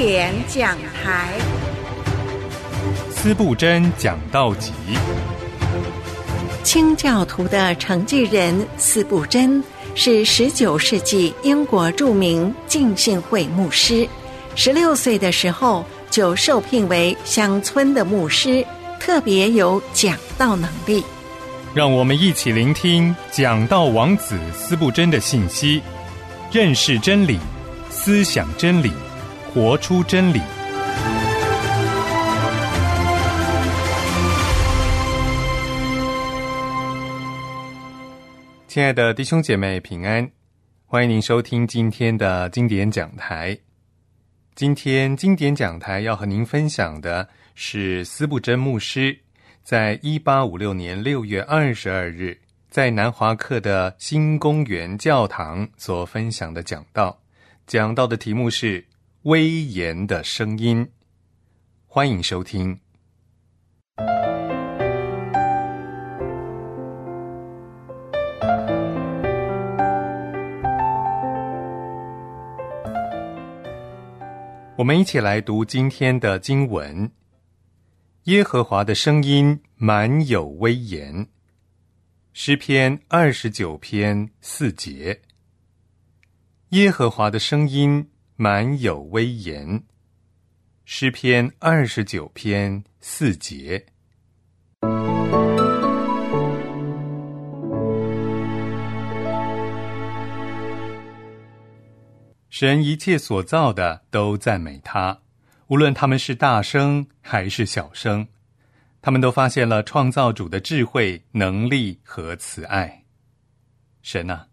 典讲台。司布真讲道集。清教徒的承继人司布真是十九世纪英国著名浸信会牧师。十六岁的时候就受聘为乡村的牧师，特别有讲道能力。让我们一起聆听讲道王子司布真的信息，认识真理，思想真理，活出真理。亲爱的弟兄姐妹，平安！欢迎您收听今天的经典讲台。今天经典讲台要和您分享的是斯布真牧师在一八五六年六月二十二日在南华克的新公园教堂所分享的讲道。讲到的题目是“威严的声音”。欢迎收听。我们一起来读今天的经文。耶和华的声音满有威严。诗篇二十九篇四节。耶和华的声音满有威严。诗篇二十九篇四节。神一切所造的都赞美他，无论他们是大声还是小声，他们都发现了创造主的智慧、能力和慈爱。神啊，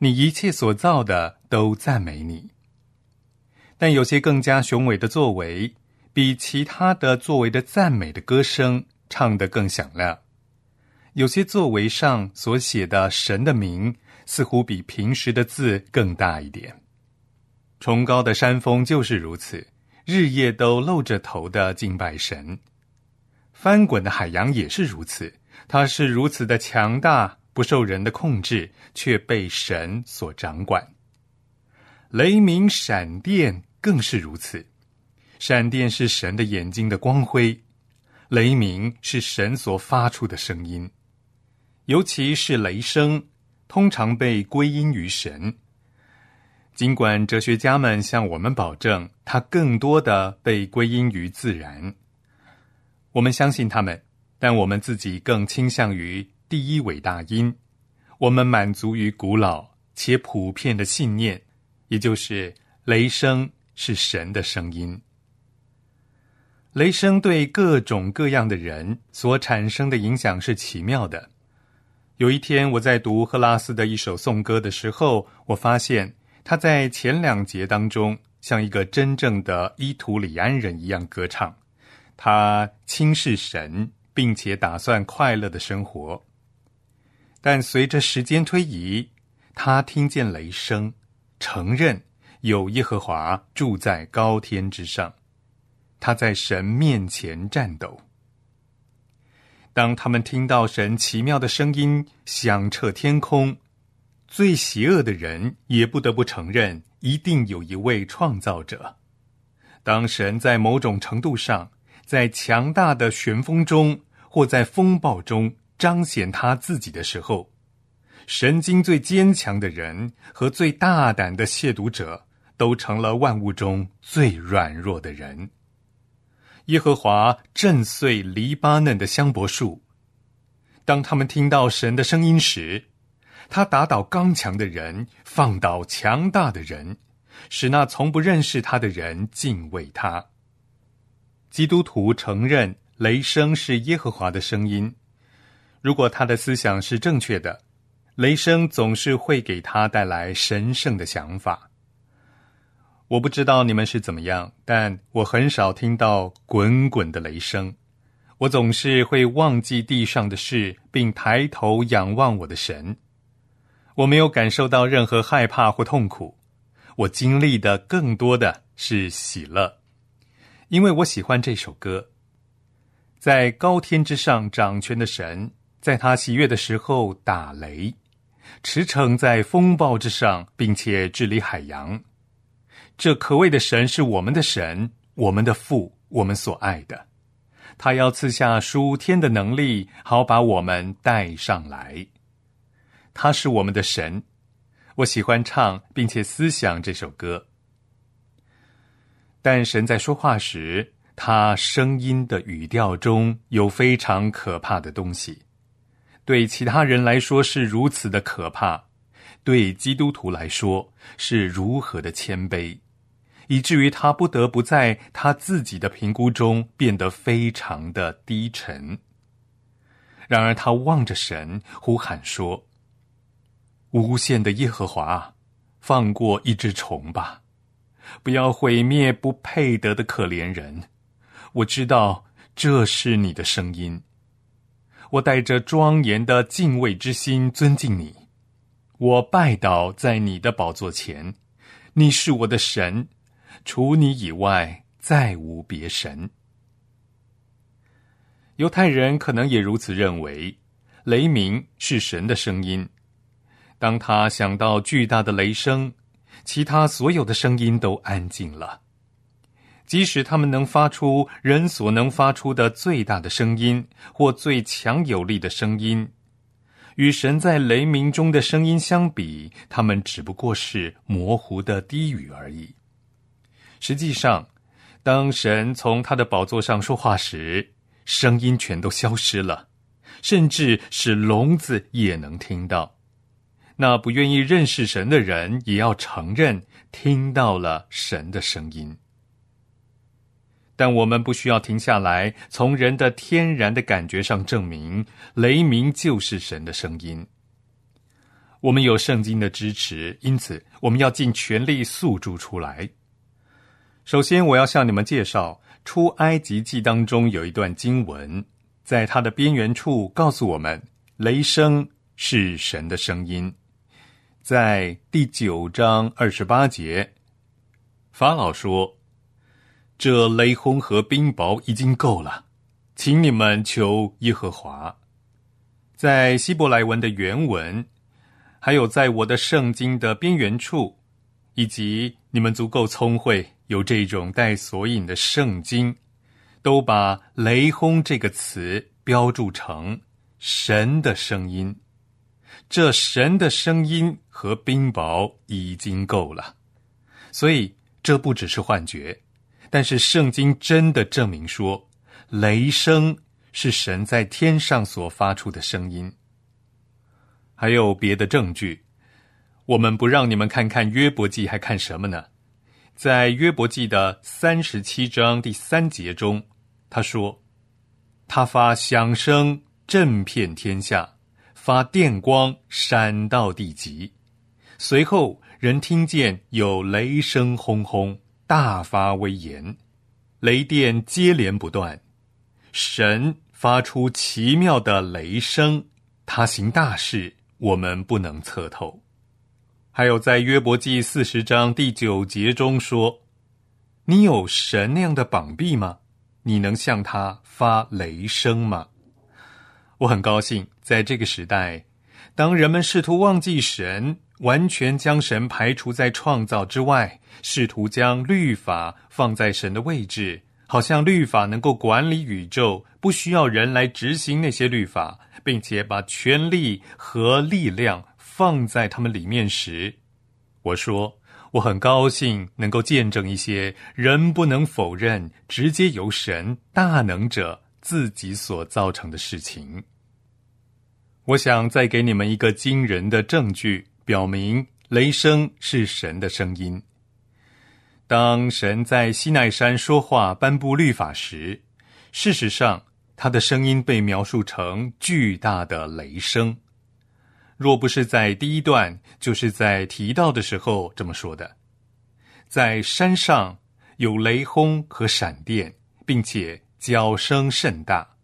你一切所造的都赞美你。但有些更加雄伟的作为，比其他的作为的赞美的歌声唱得更响亮。有些作为上所写的神的名，似乎比平时的字更大一点。崇高的山峰就是如此，日夜都露着头的敬拜神；翻滚的海洋也是如此，它是如此的强大，不受人的控制，却被神所掌管。雷鸣闪电更是如此，闪电是神的眼睛的光辉，雷鸣是神所发出的声音，尤其是雷声，通常被归因于神。尽管哲学家们向我们保证，它更多的被归因于自然，我们相信他们，但我们自己更倾向于第一伟大因。我们满足于古老且普遍的信念，也就是雷声是神的声音。雷声对各种各样的人所产生的影响是奇妙的。有一天，我在读赫拉斯的一首颂歌的时候，我发现。他在前两节当中，像一个真正的伊图里安人一样歌唱。他轻视神，并且打算快乐的生活。但随着时间推移，他听见雷声，承认有耶和华住在高天之上。他在神面前战斗。当他们听到神奇妙的声音响彻天空。最邪恶的人也不得不承认，一定有一位创造者。当神在某种程度上，在强大的旋风中或在风暴中彰显他自己的时候，神经最坚强的人和最大胆的亵渎者，都成了万物中最软弱的人。耶和华震碎黎巴嫩的香柏树，当他们听到神的声音时。他打倒刚强的人，放倒强大的人，使那从不认识他的人敬畏他。基督徒承认雷声是耶和华的声音。如果他的思想是正确的，雷声总是会给他带来神圣的想法。我不知道你们是怎么样，但我很少听到滚滚的雷声。我总是会忘记地上的事，并抬头仰望我的神。我没有感受到任何害怕或痛苦，我经历的更多的是喜乐，因为我喜欢这首歌。在高天之上掌权的神，在他喜悦的时候打雷，驰骋在风暴之上，并且治理海洋。这可畏的神是我们的神，我们的父，我们所爱的。他要赐下属天的能力，好把我们带上来。他是我们的神。我喜欢唱并且思想这首歌。但神在说话时，他声音的语调中有非常可怕的东西。对其他人来说是如此的可怕，对基督徒来说是如何的谦卑，以至于他不得不在他自己的评估中变得非常的低沉。然而他望着神，呼喊说：“无限的耶和华，放过一只虫吧，不要毁灭不配得的可怜人。我知道这是你的声音。”我带着庄严的敬畏之心尊敬你，我拜倒在你的宝座前，你是我的神，除你以外再无别神。犹太人可能也如此认为，雷鸣是神的声音。当他想到巨大的雷声，其他所有的声音都安静了。即使他们能发出人所能发出的最大的声音，或最强有力的声音，与神在雷鸣中的声音相比，他们只不过是模糊的低语而已。实际上，当神从他的宝座上说话时，声音全都消失了，甚至是聋子也能听到。那不愿意认识神的人，也要承认听到了神的声音。但我们不需要停下来，从人的天然的感觉上证明雷鸣就是神的声音。我们有圣经的支持，因此我们要尽全力诉诸出来。首先，我要向你们介绍出埃及记当中有一段经文，在它的边缘处告诉我们，雷声是神的声音。在第九章二十八节，法老说。这雷轰和冰雹已经够了，请你们求耶和华。在希伯来文的原文，还有在我的圣经的边缘处，以及你们足够聪慧，有这种带索引的圣经，都把“雷轰”这个词标注成神的声音。这神的声音和冰雹已经够了，所以这不只是幻觉。但是圣经真的证明说，雷声是神在天上所发出的声音。还有别的证据，我们不让你们看看约伯记，还看什么呢？在约伯记的三十七章第三节中，他说：“他发响声震遍天下，发电光闪到地极，随后人听见有雷声轰轰。”大发威严，雷电接连不断，神发出奇妙的雷声，他行大事，我们不能测透。还有在约伯记四十章第九节中说：“你有神那样的膀臂吗？你能向他发雷声吗？”我很高兴，在这个时代，当人们试图忘记神。完全将神排除在创造之外，试图将律法放在神的位置，好像律法能够管理宇宙，不需要人来执行那些律法，并且把权力和力量放在他们里面时，我说我很高兴能够见证一些人不能否认直接由神大能者自己所造成的事情。我想再给你们一个惊人的证据。表明雷声是神的声音。当神在西奈山说话、颁布律法时，事实上他的声音被描述成巨大的雷声。若不是在第一段，就是在提到的时候这么说的：在山上有雷轰和闪电，并且叫声甚大。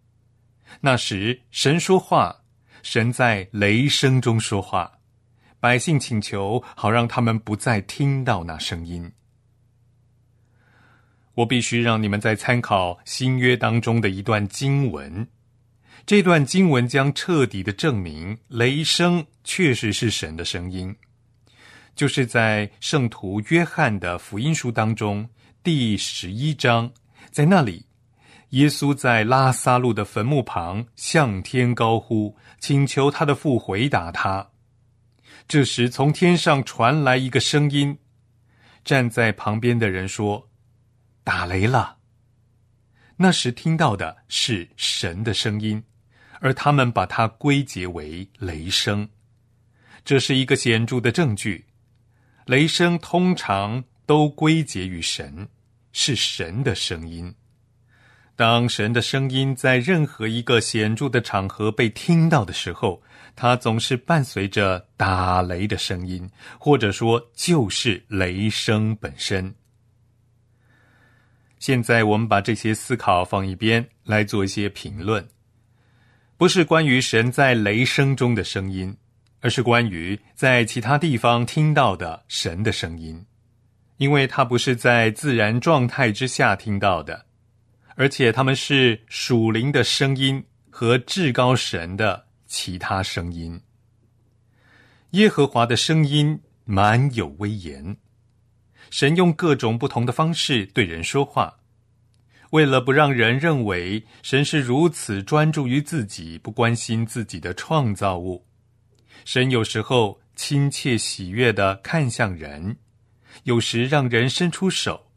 那时神说话，神在雷声中说话。百姓请求，好让他们不再听到那声音。我必须让你们再参考新约当中的一段经文，这段经文将彻底的证明雷声确实是神的声音。就是在圣徒约翰的福音书当中第十一章，在那里，耶稣在拉萨路的坟墓旁向天高呼，请求他的父回答他。这时，从天上传来一个声音，站在旁边的人说：“打雷了。”那时听到的是神的声音，而他们把它归结为雷声。这是一个显著的证据。雷声通常都归结于神，是神的声音。当神的声音在任何一个显著的场合被听到的时候，它总是伴随着打雷的声音，或者说就是雷声本身。现在我们把这些思考放一边，来做一些评论，不是关于神在雷声中的声音。而是关于在其他地方听到的神的声音，因为它不是在自然状态之下听到的，而且他们是属灵的声音和至高神的其他声音。耶和华的声音满有威严，神用各种不同的方式对人说话，为了不让人认为神是如此专注于自己，不关心自己的创造物。神有时候亲切喜悦的看向人，有时让人伸出手，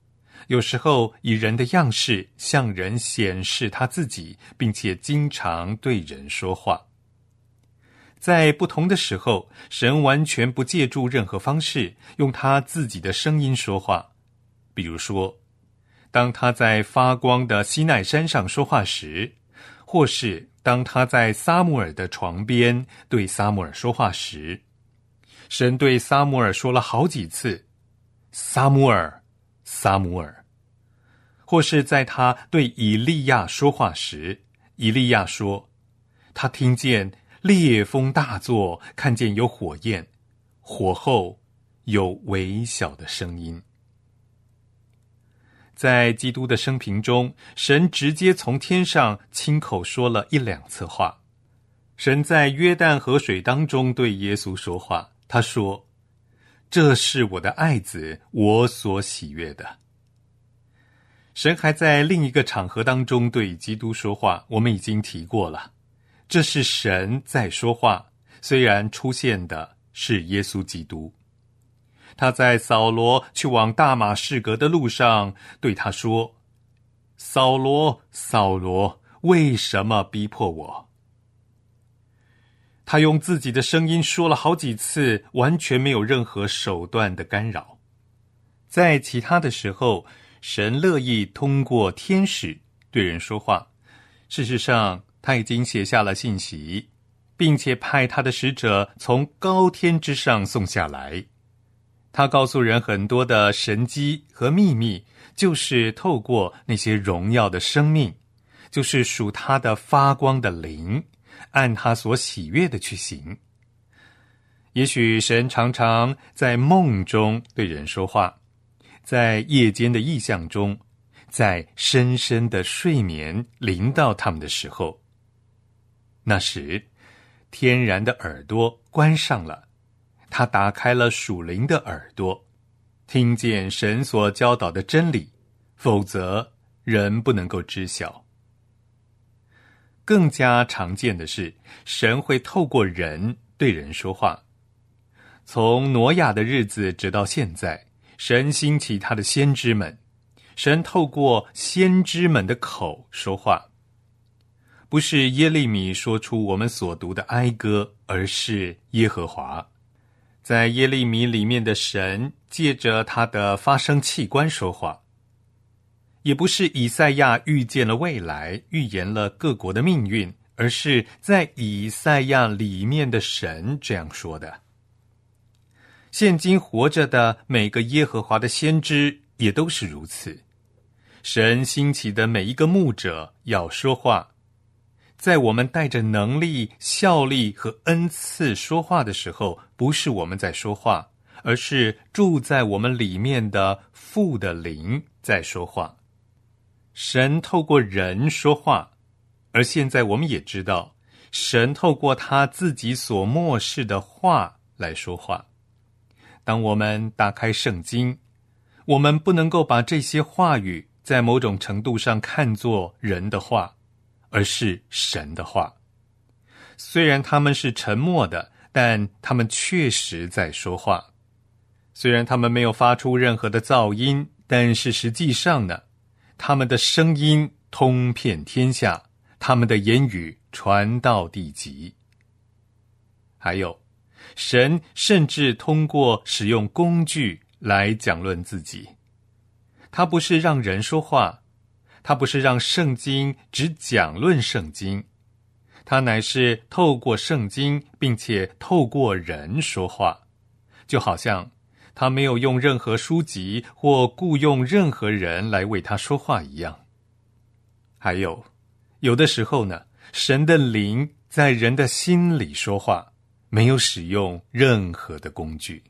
有时候以人的样式向人显示他自己，并且经常对人说话。在不同的时候，神完全不借助任何方式，用他自己的声音说话。比如说，当他在发光的西奈山上说话时，或是。当他在撒母耳的床边对撒母耳说话时，神对撒母耳说了好几次：“撒母耳，撒母耳。”或是在他对以利亚说话时，以利亚说：“他听见烈风大作，看见有火焰，火后有微小的声音。”在基督的生平中，神直接从天上亲口说了一两次话。神在约旦河水当中对耶稣说话，他说：“这是我的爱子，我所喜悦的。”神还在另一个场合当中对基督说话，我们已经提过了。这是神在说话，虽然出现的是耶稣基督。他在扫罗去往大马士革的路上，对他说：“扫罗，扫罗，为什么逼迫我？”他用自己的声音说了好几次，完全没有任何手段的干扰。在其他的时候，神乐意通过天使对人说话。事实上，他已经写下了信息，并且派他的使者从高天之上送下来。他告诉人很多的神机和秘密，就是透过那些荣耀的生命，就是属他的发光的灵，按他所喜悦的去行。也许神常常在梦中对人说话，在夜间的意象中，在深深的睡眠临到他们的时候，那时天然的耳朵关上了。他打开了属灵的耳朵，听见神所教导的真理，否则人不能够知晓。更加常见的是，神会透过人对人说话。从挪亚的日子直到现在，神兴起他的先知们，神透过先知们的口说话，不是耶利米说出我们所读的哀歌，而是耶和华。在耶利米里面的神借着他的发声器官说话，也不是以赛亚预见了未来，预言了各国的命运，而是在以赛亚里面的神这样说的。现今活着的每个耶和华的先知也都是如此。神兴起的每一个牧者要说话。在我们带着能力、效力和恩赐说话的时候，不是我们在说话，而是住在我们里面的父的灵在说话。神透过人说话，而现在我们也知道，神透过他自己所漠视的话来说话。当我们打开圣经，我们不能够把这些话语在某种程度上看作人的话，而是神的话。虽然他们是沉默的，但他们确实在说话。虽然他们没有发出任何的噪音，但是实际上呢，他们的声音通遍天下，他们的言语传到地极。还有，神甚至通过使用工具来讲论自己。他不是让人说话，他不是让圣经只讲论圣经，他乃是透过圣经，并且透过人说话，就好像。他没有用任何书籍或雇佣任何人来为他说话一样。还有，有的时候呢，神的灵在人的心里说话，没有使用任何的工具。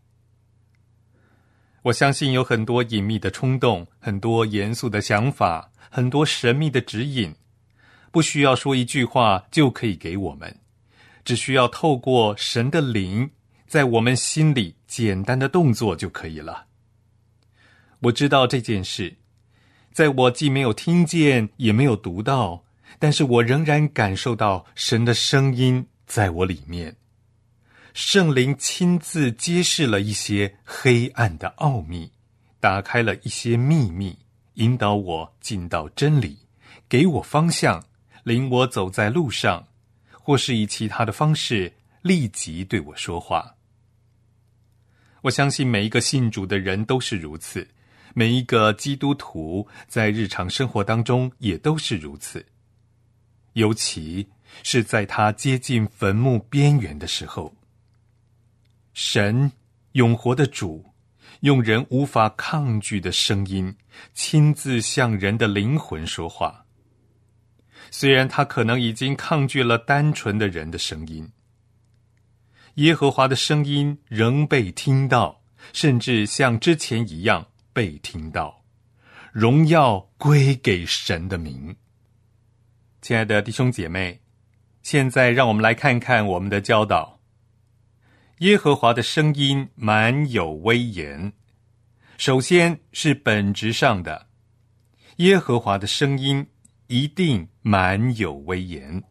我相信有很多隐秘的冲动，很多严肃的想法，很多神秘的指引，不需要说一句话就可以给我们，只需要透过神的灵。在我们心里，简单的动作就可以了。我知道这件事，在我既没有听见，也没有读到，但是我仍然感受到神的声音在我里面。圣灵亲自揭示了一些黑暗的奥秘，打开了一些秘密，引导我进到真理，给我方向，领我走在路上，或是以其他的方式立即对我说话。我相信每一个信主的人都是如此，每一个基督徒在日常生活当中也都是如此。尤其是在他接近坟墓边缘的时候，神永活的主用人无法抗拒的声音，亲自向人的灵魂说话。虽然他可能已经抗拒了单纯的人的声音。耶和华的声音仍被听到，甚至像之前一样被听到。荣耀归给神的名。亲爱的弟兄姐妹，现在让我们来看看我们的教导。耶和华的声音满有威严。首先是本质上的，耶和华的声音一定满有威严。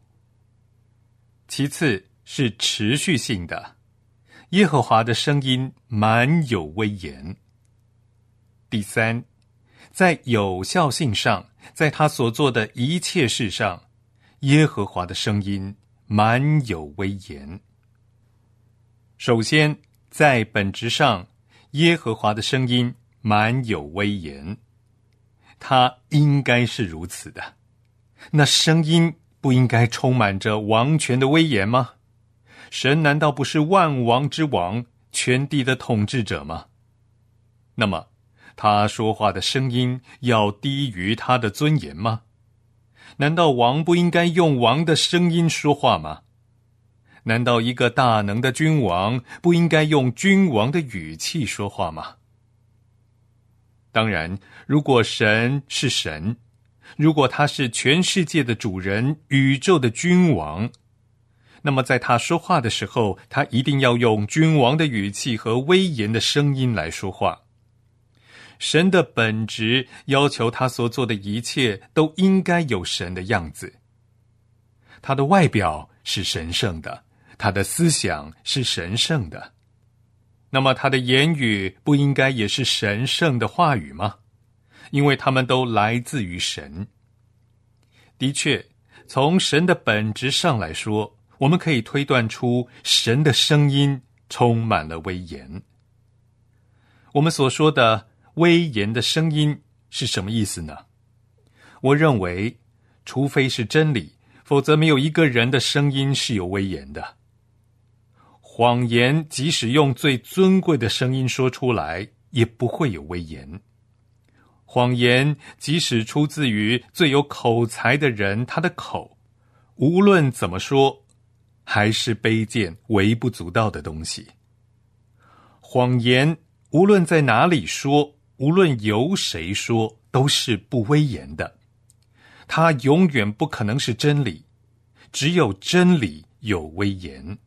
其次。是持续性的，耶和华的声音满有威严。第三，在有效性上，在他所做的一切事上，耶和华的声音满有威严。首先，在本质上，耶和华的声音满有威严，他应该是如此的。那声音不应该充满着王权的威严吗？神难道不是万王之王、全地的统治者吗？那么，他说话的声音要低于他的尊严吗？难道王不应该用王的声音说话吗？难道一个大能的君王不应该用君王的语气说话吗？当然，如果神是神，如果他是全世界的主人、宇宙的君王。那么，在他说话的时候，他一定要用君王的语气和威严的声音来说话。神的本质要求他所做的一切都应该有神的样子。他的外表是神圣的，他的思想是神圣的。那么，他的言语不应该也是神圣的话语吗？因为他们都来自于神。的确，从神的本质上来说。我们可以推断出神的声音充满了威严。我们所说的威严的声音是什么意思呢？我认为，除非是真理，否则没有一个人的声音是有威严的。谎言即使用最尊贵的声音说出来，也不会有威严。谎言即使出自于最有口才的人，他的口，无论怎么说。还是卑贱、微不足道的东西。谎言无论在哪里说，无论由谁说，都是不威严的。它永远不可能是真理。只有真理有威严。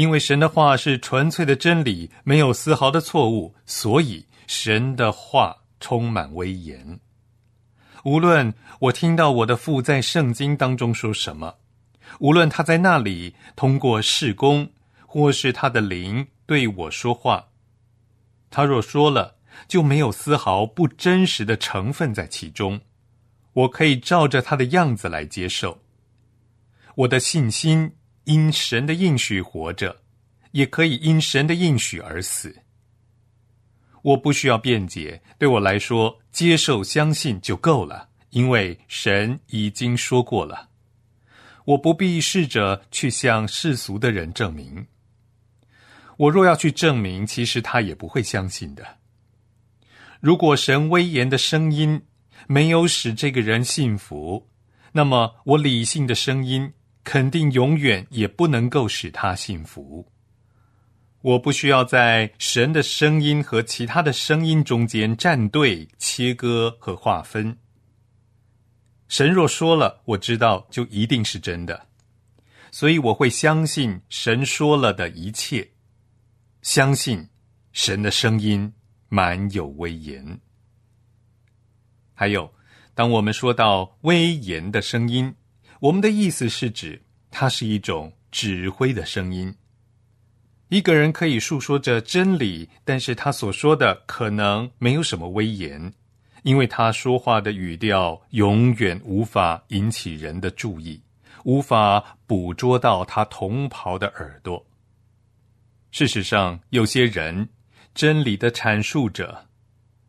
因为神的话是纯粹的真理，没有丝毫的错误，所以神的话充满威严。无论我听到我的父在圣经当中说什么，无论他在那里通过事工，或是他的灵对我说话，他若说了，就没有丝毫不真实的成分在其中。我可以照着他的样子来接受。我的信心因神的应许活着，也可以因神的应许而死。我不需要辩解，对我来说，接受、相信就够了，因为神已经说过了。我不必试着去向世俗的人证明。我若要去证明，其实他也不会相信的。如果神威严的声音没有使这个人信服，那么我理性的声音肯定永远也不能够使他信服。我不需要在神的声音和其他的声音中间站队、切割和划分。神若说了，我知道就一定是真的，所以我会相信神说了的一切，相信神的声音满有威严。还有，当我们说到威严的声音，我们的意思是指它是一种指挥的声音。一个人可以述说着真理，但是他所说的可能没有什么威严，因为他说话的语调永远无法引起人的注意，无法捕捉到他同袍的耳朵。事实上，有些人真理的阐述者，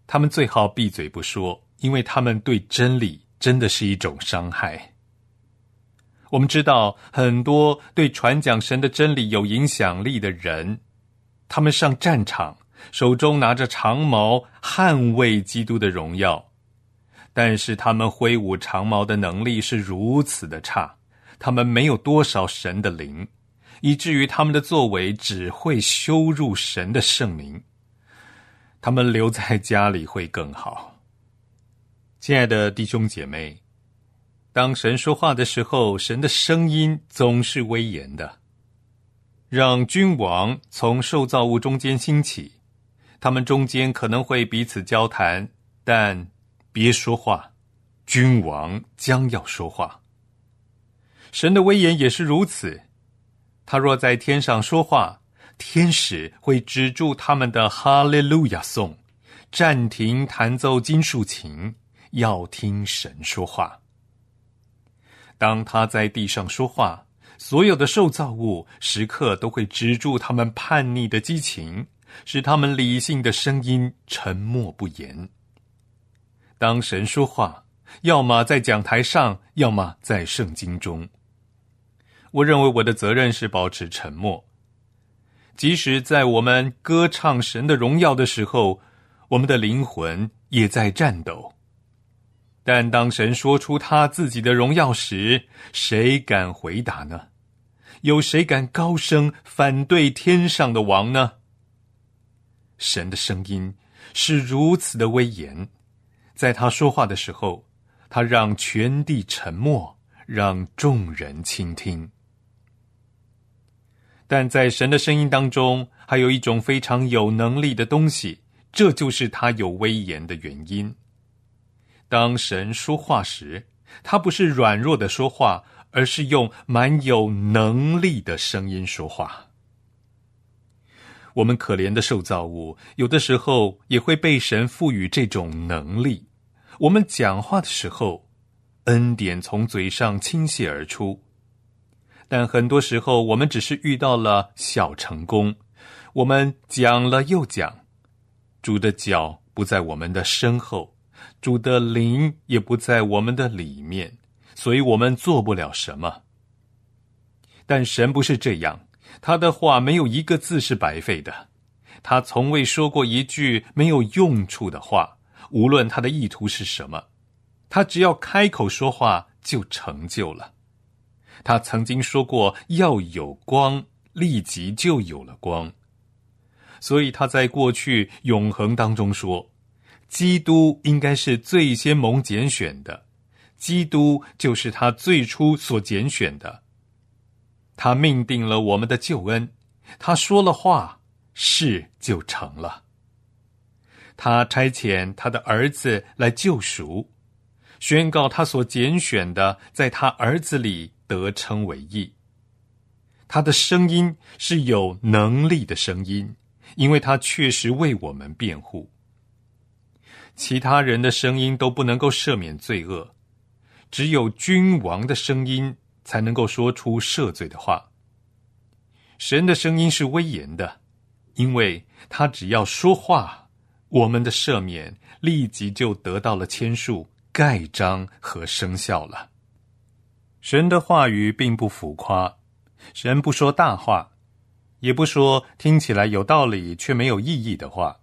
他们最好闭嘴不说，因为他们对真理真的是一种伤害。我们知道很多对传讲神的真理有影响力的人，他们上战场，手中拿着长矛，捍卫基督的荣耀。但是他们挥舞长矛的能力是如此的差，他们没有多少神的灵，以至于他们的作为只会羞辱神的圣名。他们留在家里会更好。亲爱的弟兄姐妹。当神说话的时候，神的声音总是威严的，让君王从受造物中间兴起。他们中间可能会彼此交谈，但别说话。君王将要说话。神的威严也是如此。他若在天上说话，天使会止住他们的哈利路亚颂，暂停弹奏金属琴，要听神说话。当他在地上说话，所有的受造物时刻都会止住他们叛逆的激情，使他们理性的声音沉默不言。当神说话，要么在讲台上，要么在圣经中。我认为我的责任是保持沉默，即使在我们歌唱神的荣耀的时候，我们的灵魂也在颤抖。但当神说出他自己的荣耀时，谁敢回答呢？有谁敢高声反对天上的王呢？神的声音是如此的威严，在他说话的时候，他让全地沉默，让众人倾听。但在神的声音当中，还有一种非常有能力的东西，这就是他有威严的原因。当神说话时，他不是软弱的说话，而是用蛮有能力的声音说话。我们可怜的受造物，有的时候也会被神赋予这种能力。我们讲话的时候，恩典从嘴上倾泻而出，但很多时候我们只是遇到了小成功。我们讲了又讲，主的脚不在我们的身后。主的灵也不在我们的里面，所以我们做不了什么。但神不是这样，他的话没有一个字是白费的，他从未说过一句没有用处的话，无论他的意图是什么，他只要开口说话就成就了。他曾经说过要有光，立即就有了光。所以他在过去永恒当中说。基督应该是最先蒙拣选的，基督就是他最初所拣选的。他命定了我们的救恩，他说了话，事就成了。他差遣他的儿子来救赎，宣告他所拣选的，在他儿子里得称为义。他的声音是有能力的声音，因为他确实为我们辩护。其他人的声音都不能够赦免罪恶，只有君王的声音才能够说出赦罪的话。神的声音是威严的，因为他只要说话。我们的赦免立即就得到了签署、盖章和生效了。神的话语并不浮夸，神不说大话，也不说听起来有道理却没有意义的话。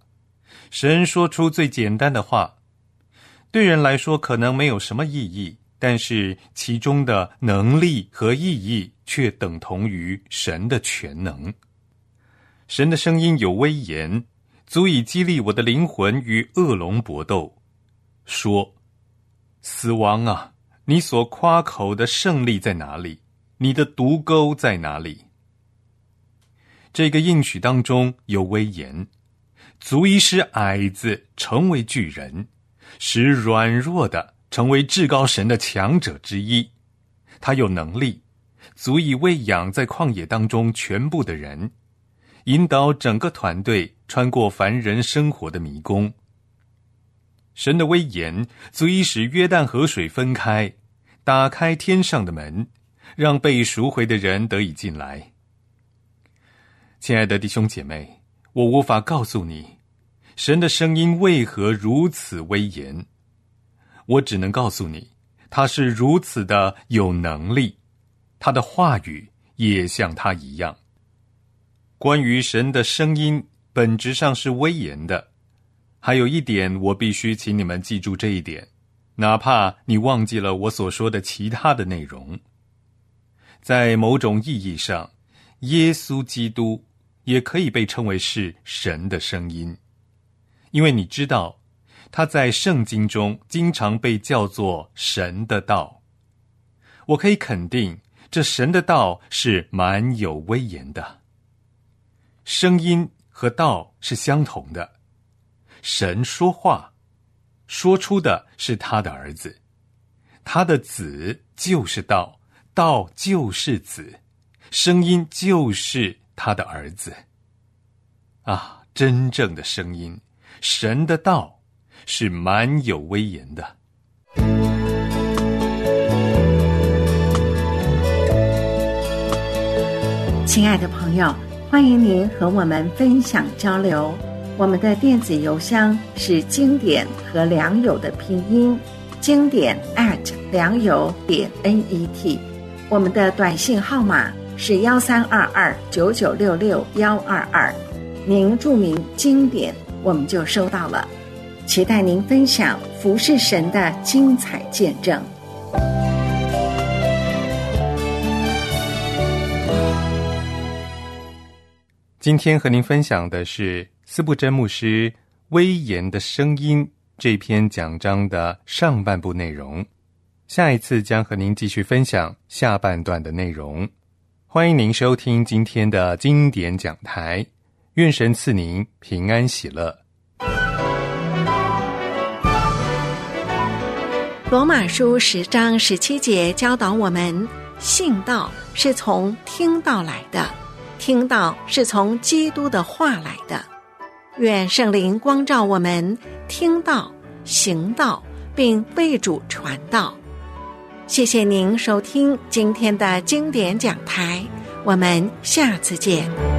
神说出最简单的话，对人来说可能没有什么意义，但是其中的能力和意义却等同于神的全能。神的声音有威严。足以激励我的灵魂与恶龙搏斗，说：“死亡啊，你所夸口的胜利在哪里？你的毒钩在哪里？”这个应许当中有威严，足以使矮子成为巨人，使软弱的成为至高神的强者之一。他有能力，足以喂养在旷野当中全部的人。引导整个团队穿过凡人生活的迷宫。神的威严足以使约旦河水分开，打开天上的门，让被赎回的人得以进来。亲爱的弟兄姐妹，我无法告诉你，神的声音为何如此威严。我只能告诉你，他是如此的有能力，他的话语也像他一样。关于神的声音，本质上是威严的。还有一点，我必须请你们记住这一点，哪怕你忘记了我所说的其他的内容。在某种意义上，耶稣基督也可以被称为是神的声音，因为你知道，他在圣经中经常被叫做神的道。我可以肯定，这神的道是蛮有威严的。声音和道是相同的，神说话，说出的是他的儿子，他的子就是道，道就是子，声音就是他的儿子。啊，真正的声音，神的道是蛮有威严的。亲爱的朋友。欢迎您和我们分享交流。我们的电子邮箱是经典和良友的拼音，经典 at 良友点 n e t。我们的短信号码是幺三二二九九六六幺二二。您注明经典，我们就收到了。期待您分享服侍神的精彩见证。今天和您分享的是斯布真牧师《威严的声音》这篇讲章的上半部内容。下一次将和您继续分享下半段的内容。欢迎您收听今天的经典讲台。愿神赐您平安喜乐。罗马书十章十七节教导我们：信道是从听到来的。听到是从基督的话来的，愿圣灵光照我们，听到、行道，并为主传道。谢谢您收听今天的经典讲台，我们下次见。